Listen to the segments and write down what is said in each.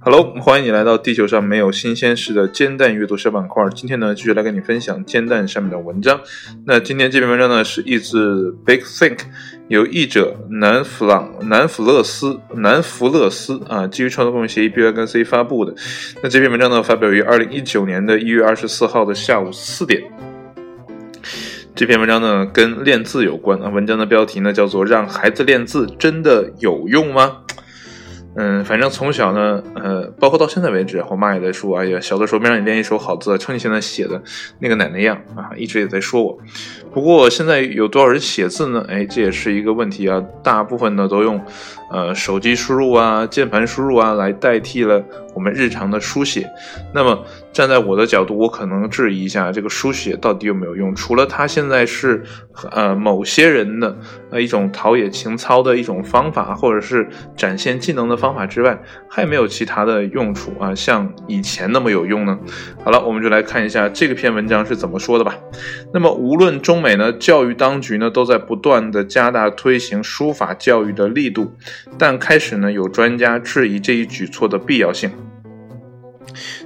Hello，欢迎你来到地球上没有新鲜事的煎蛋阅读小板块。今天呢，继续来跟你分享煎蛋上面的文章。那今天这篇文章呢，是译自 Big Think，由译者南弗朗南弗勒斯南弗勒斯啊，基于创作共同协议 B Y 跟 C 发布的。那这篇文章呢，发表于二零一九年的一月二十四号的下午四点。这篇文章呢，跟练字有关啊。文章的标题呢，叫做“让孩子练字真的有用吗？”嗯，反正从小呢，呃，包括到现在为止，我妈也在说：“哎呀，小的时候没让你练一手好字，瞅你现在写的那个奶奶样啊！”一直也在说我。不过现在有多少人写字呢？哎，这也是一个问题啊。大部分呢都用，呃，手机输入啊、键盘输入啊来代替了我们日常的书写。那么站在我的角度，我可能质疑一下这个书写到底有没有用？除了它现在是，呃，某些人的呃一种陶冶情操的一种方法，或者是展现技能的方法之外，还没有其他的用处啊？像以前那么有用呢？好了，我们就来看一下这个篇文章是怎么说的吧。那么无论中。美呢，教育当局呢都在不断的加大推行书法教育的力度，但开始呢有专家质疑这一举措的必要性。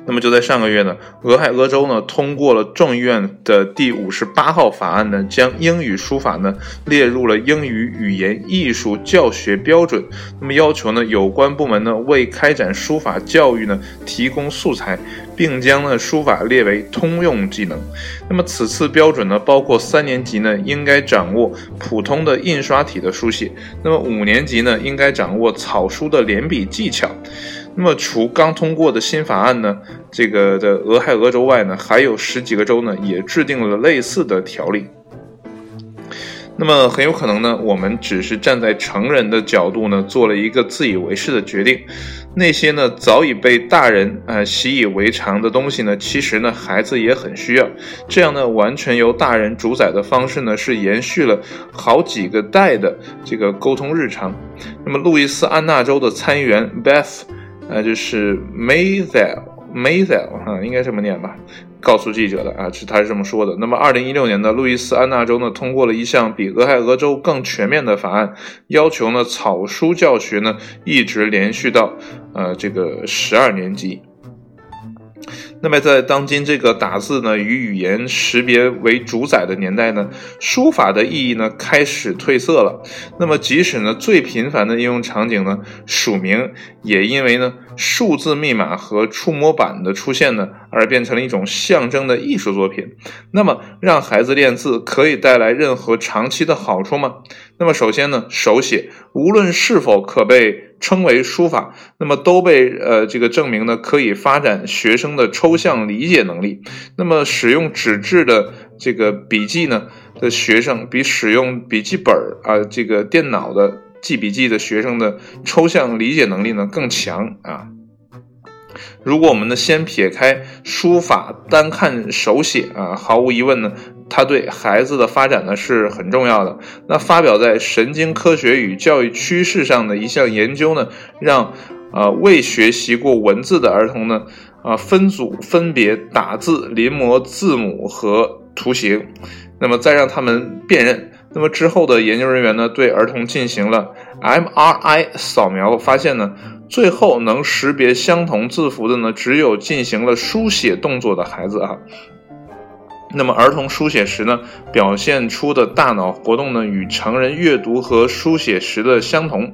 那么就在上个月呢，俄亥俄州呢通过了众议院的第五十八号法案呢，将英语书法呢列入了英语语言艺术教学标准。那么要求呢有关部门呢为开展书法教育呢提供素材，并将呢书法列为通用技能。那么此次标准呢包括三年级呢应该掌握普通的印刷体的书写，那么五年级呢应该掌握草书的连笔技巧。那么，除刚通过的新法案呢，这个的俄亥俄州外呢，还有十几个州呢，也制定了类似的条例。那么，很有可能呢，我们只是站在成人的角度呢，做了一个自以为是的决定。那些呢，早已被大人啊习以为常的东西呢，其实呢，孩子也很需要。这样呢，完全由大人主宰的方式呢，是延续了好几个代的这个沟通日常。那么，路易斯安那州的参议员 Beth。那就是 Mayzel，Mayzel 啊，应该这么念吧？告诉记者的啊，是他是这么说的。那么，二零一六年的路易斯安那州呢，通过了一项比俄亥俄州更全面的法案，要求呢草书教学呢一直连续到呃这个十二年级。那么，在当今这个打字呢与语言识别为主宰的年代呢，书法的意义呢开始褪色了。那么，即使呢最频繁的应用场景呢署名，也因为呢数字密码和触摸板的出现呢，而变成了一种象征的艺术作品。那么，让孩子练字可以带来任何长期的好处吗？那么，首先呢，手写无论是否可被。称为书法，那么都被呃这个证明呢，可以发展学生的抽象理解能力。那么使用纸质的这个笔记呢的学生，比使用笔记本啊这个电脑的记笔记的学生的抽象理解能力呢更强啊。如果我们呢先撇开书法，单看手写啊，毫无疑问呢。它对孩子的发展呢是很重要的。那发表在《神经科学与教育趋势》上的一项研究呢，让呃未学习过文字的儿童呢，啊分组分别打字、临摹字母和图形，那么再让他们辨认。那么之后的研究人员呢，对儿童进行了 MRI 扫描，发现呢，最后能识别相同字符的呢，只有进行了书写动作的孩子啊。那么儿童书写时呢，表现出的大脑活动呢，与成人阅读和书写时的相同。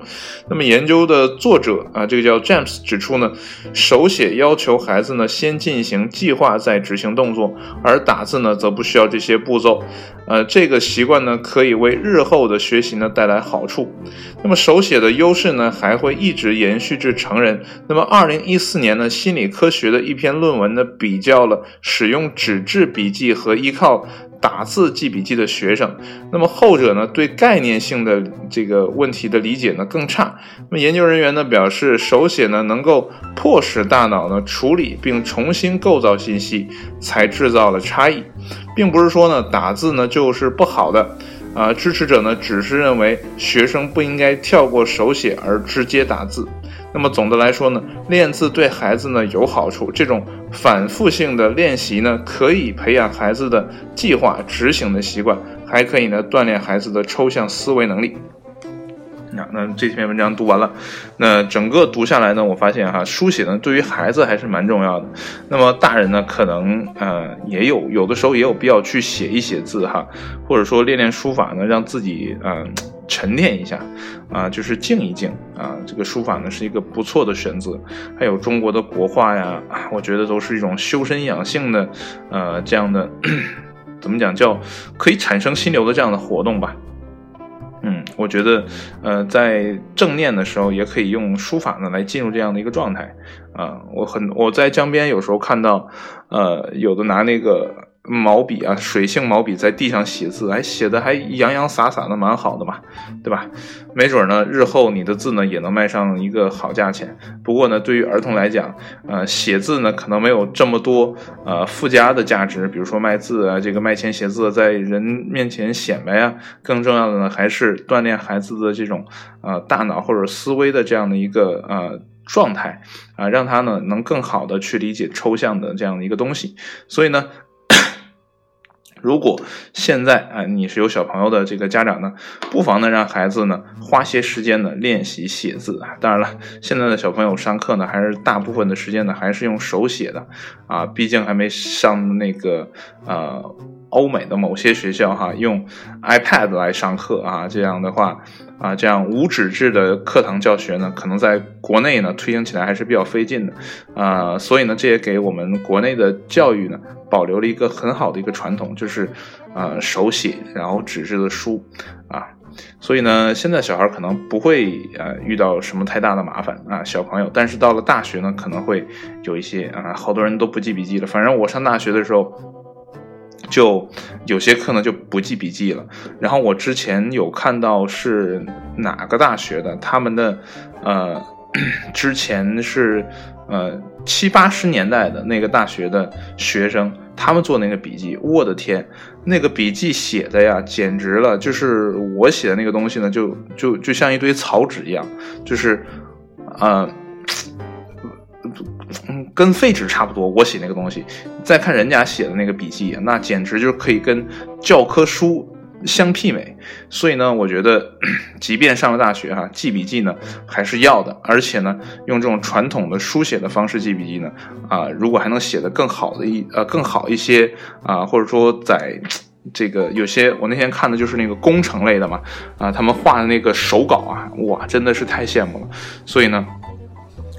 那么研究的作者啊，这个叫 James 指出呢，手写要求孩子呢先进行计划再执行动作，而打字呢则不需要这些步骤。呃，这个习惯呢可以为日后的学习呢带来好处。那么手写的优势呢还会一直延续至成人。那么二零一四年呢，心理科学的一篇论文呢比较了使用纸质笔记和和依靠打字记笔记的学生，那么后者呢对概念性的这个问题的理解呢更差。那么研究人员呢表示，手写呢能够迫使大脑呢处理并重新构造信息，才制造了差异，并不是说呢打字呢就是不好的。啊，支持者呢只是认为学生不应该跳过手写而直接打字。那么总的来说呢，练字对孩子呢有好处。这种反复性的练习呢，可以培养孩子的计划执行的习惯，还可以呢锻炼孩子的抽象思维能力。那这篇文章读完了，那整个读下来呢，我发现哈，书写呢对于孩子还是蛮重要的。那么大人呢，可能呃也有有的时候也有必要去写一写字哈，或者说练练书法呢，让自己嗯沉淀一下啊，就是静一静啊。这个书法呢是一个不错的选择。还有中国的国画呀，我觉得都是一种修身养性的呃这样的 怎么讲叫可以产生心流的这样的活动吧。我觉得，呃，在正念的时候，也可以用书法呢来进入这样的一个状态。啊，我很我在江边有时候看到，呃，有的拿那个。毛笔啊，水性毛笔在地上写字，还写的还洋洋洒洒的，蛮好的嘛，对吧？没准呢，日后你的字呢也能卖上一个好价钱。不过呢，对于儿童来讲，呃，写字呢可能没有这么多呃附加的价值，比如说卖字啊，这个卖钱写字在人面前显摆啊。更重要的呢，还是锻炼孩子的这种呃大脑或者思维的这样的一个呃状态啊，让他呢能更好的去理解抽象的这样的一个东西。所以呢。如果现在啊，你是有小朋友的这个家长呢，不妨呢让孩子呢花些时间呢练习写字啊。当然了，现在的小朋友上课呢，还是大部分的时间呢还是用手写的啊，毕竟还没上那个呃欧美的某些学校哈，用 iPad 来上课啊，这样的话。啊，这样无纸质的课堂教学呢，可能在国内呢推行起来还是比较费劲的，啊，所以呢，这也给我们国内的教育呢保留了一个很好的一个传统，就是啊手写，然后纸质的书，啊，所以呢，现在小孩可能不会呃遇到什么太大的麻烦啊，小朋友，但是到了大学呢，可能会有一些啊，好多人都不记笔记了，反正我上大学的时候。就有些课呢就不记笔记了，然后我之前有看到是哪个大学的，他们的呃 之前是呃七八十年代的那个大学的学生，他们做那个笔记，我的天，那个笔记写的呀简直了，就是我写的那个东西呢，就就就像一堆草纸一样，就是呃。嗯，跟废纸差不多。我写那个东西，再看人家写的那个笔记，那简直就可以跟教科书相媲美。所以呢，我觉得，即便上了大学哈，记笔记呢还是要的。而且呢，用这种传统的书写的方式记笔记呢，啊，如果还能写得更好的一呃更好一些啊，或者说在这个有些我那天看的就是那个工程类的嘛，啊，他们画的那个手稿啊，哇，真的是太羡慕了。所以呢。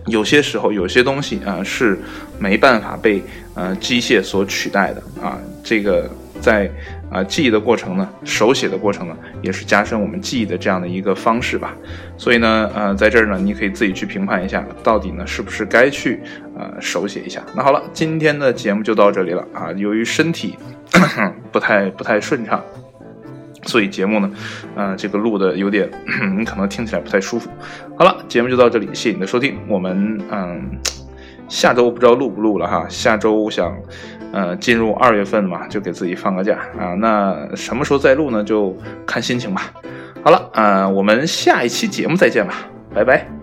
有些时候，有些东西啊是没办法被呃机械所取代的啊。这个在啊记忆的过程呢，手写的过程呢，也是加深我们记忆的这样的一个方式吧。所以呢，呃，在这儿呢，你可以自己去评判一下，到底呢是不是该去呃手写一下。那好了，今天的节目就到这里了啊。由于身体 不太不太顺畅。所以节目呢，呃，这个录的有点，你可能听起来不太舒服。好了，节目就到这里，谢谢你的收听。我们嗯，下周不知道录不录了哈。下周想，呃，进入二月份嘛，就给自己放个假啊。那什么时候再录呢？就看心情吧。好了，啊，我们下一期节目再见吧，拜拜。